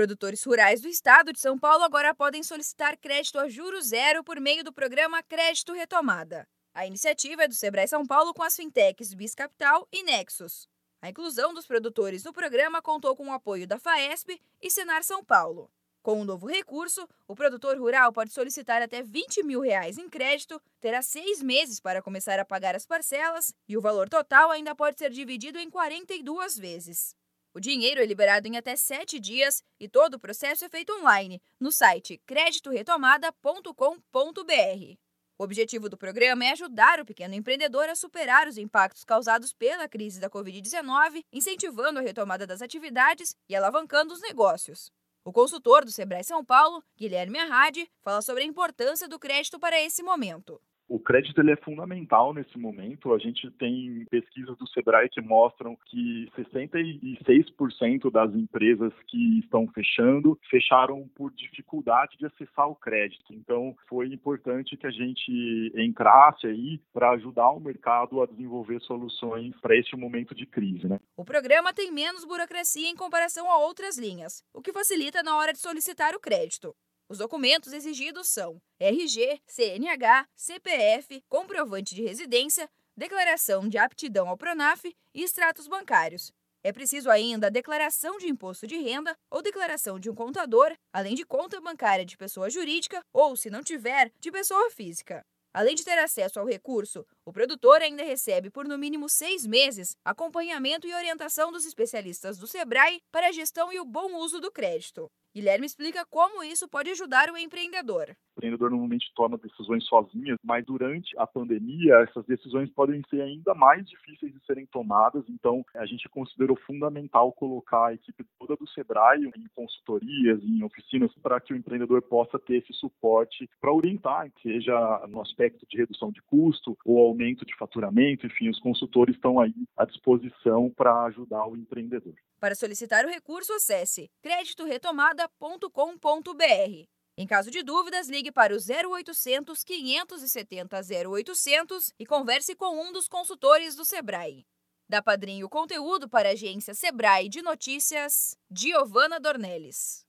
Produtores rurais do estado de São Paulo agora podem solicitar crédito a juros zero por meio do programa Crédito Retomada. A iniciativa é do Sebrae São Paulo com as fintechs Biscapital e Nexus. A inclusão dos produtores no programa contou com o apoio da FAESP e Senar São Paulo. Com o um novo recurso, o produtor rural pode solicitar até 20 mil reais em crédito, terá seis meses para começar a pagar as parcelas e o valor total ainda pode ser dividido em 42 vezes. O dinheiro é liberado em até sete dias e todo o processo é feito online, no site creditoretomada.com.br. O objetivo do programa é ajudar o pequeno empreendedor a superar os impactos causados pela crise da Covid-19, incentivando a retomada das atividades e alavancando os negócios. O consultor do Sebrae São Paulo, Guilherme Arrade, fala sobre a importância do crédito para esse momento. O crédito ele é fundamental nesse momento. A gente tem pesquisas do Sebrae que mostram que 66% das empresas que estão fechando fecharam por dificuldade de acessar o crédito. Então, foi importante que a gente entrasse aí para ajudar o mercado a desenvolver soluções para este momento de crise. Né? O programa tem menos burocracia em comparação a outras linhas, o que facilita na hora de solicitar o crédito. Os documentos exigidos são RG, CNH, CPF, comprovante de residência, declaração de aptidão ao Pronaf e extratos bancários. É preciso ainda a declaração de imposto de renda ou declaração de um contador, além de conta bancária de pessoa jurídica ou, se não tiver, de pessoa física. Além de ter acesso ao recurso, o produtor ainda recebe por no mínimo seis meses acompanhamento e orientação dos especialistas do Sebrae para a gestão e o bom uso do crédito. Guilherme explica como isso pode ajudar o empreendedor. O empreendedor normalmente toma decisões sozinhas, mas durante a pandemia essas decisões podem ser ainda mais difíceis de serem tomadas. Então, a gente considerou fundamental colocar a equipe toda do Sebrae em consultorias, em oficinas, para que o empreendedor possa ter esse suporte para orientar, seja no aspecto de redução de custo ou aumento de faturamento. Enfim, os consultores estão aí à disposição para ajudar o empreendedor. Para solicitar o recurso, acesse creditoretomada.com.br. Em caso de dúvidas, ligue para o 0800 570 0800 e converse com um dos consultores do Sebrae. Da Padrinho Conteúdo para a agência Sebrae de Notícias, Giovana Dornelles.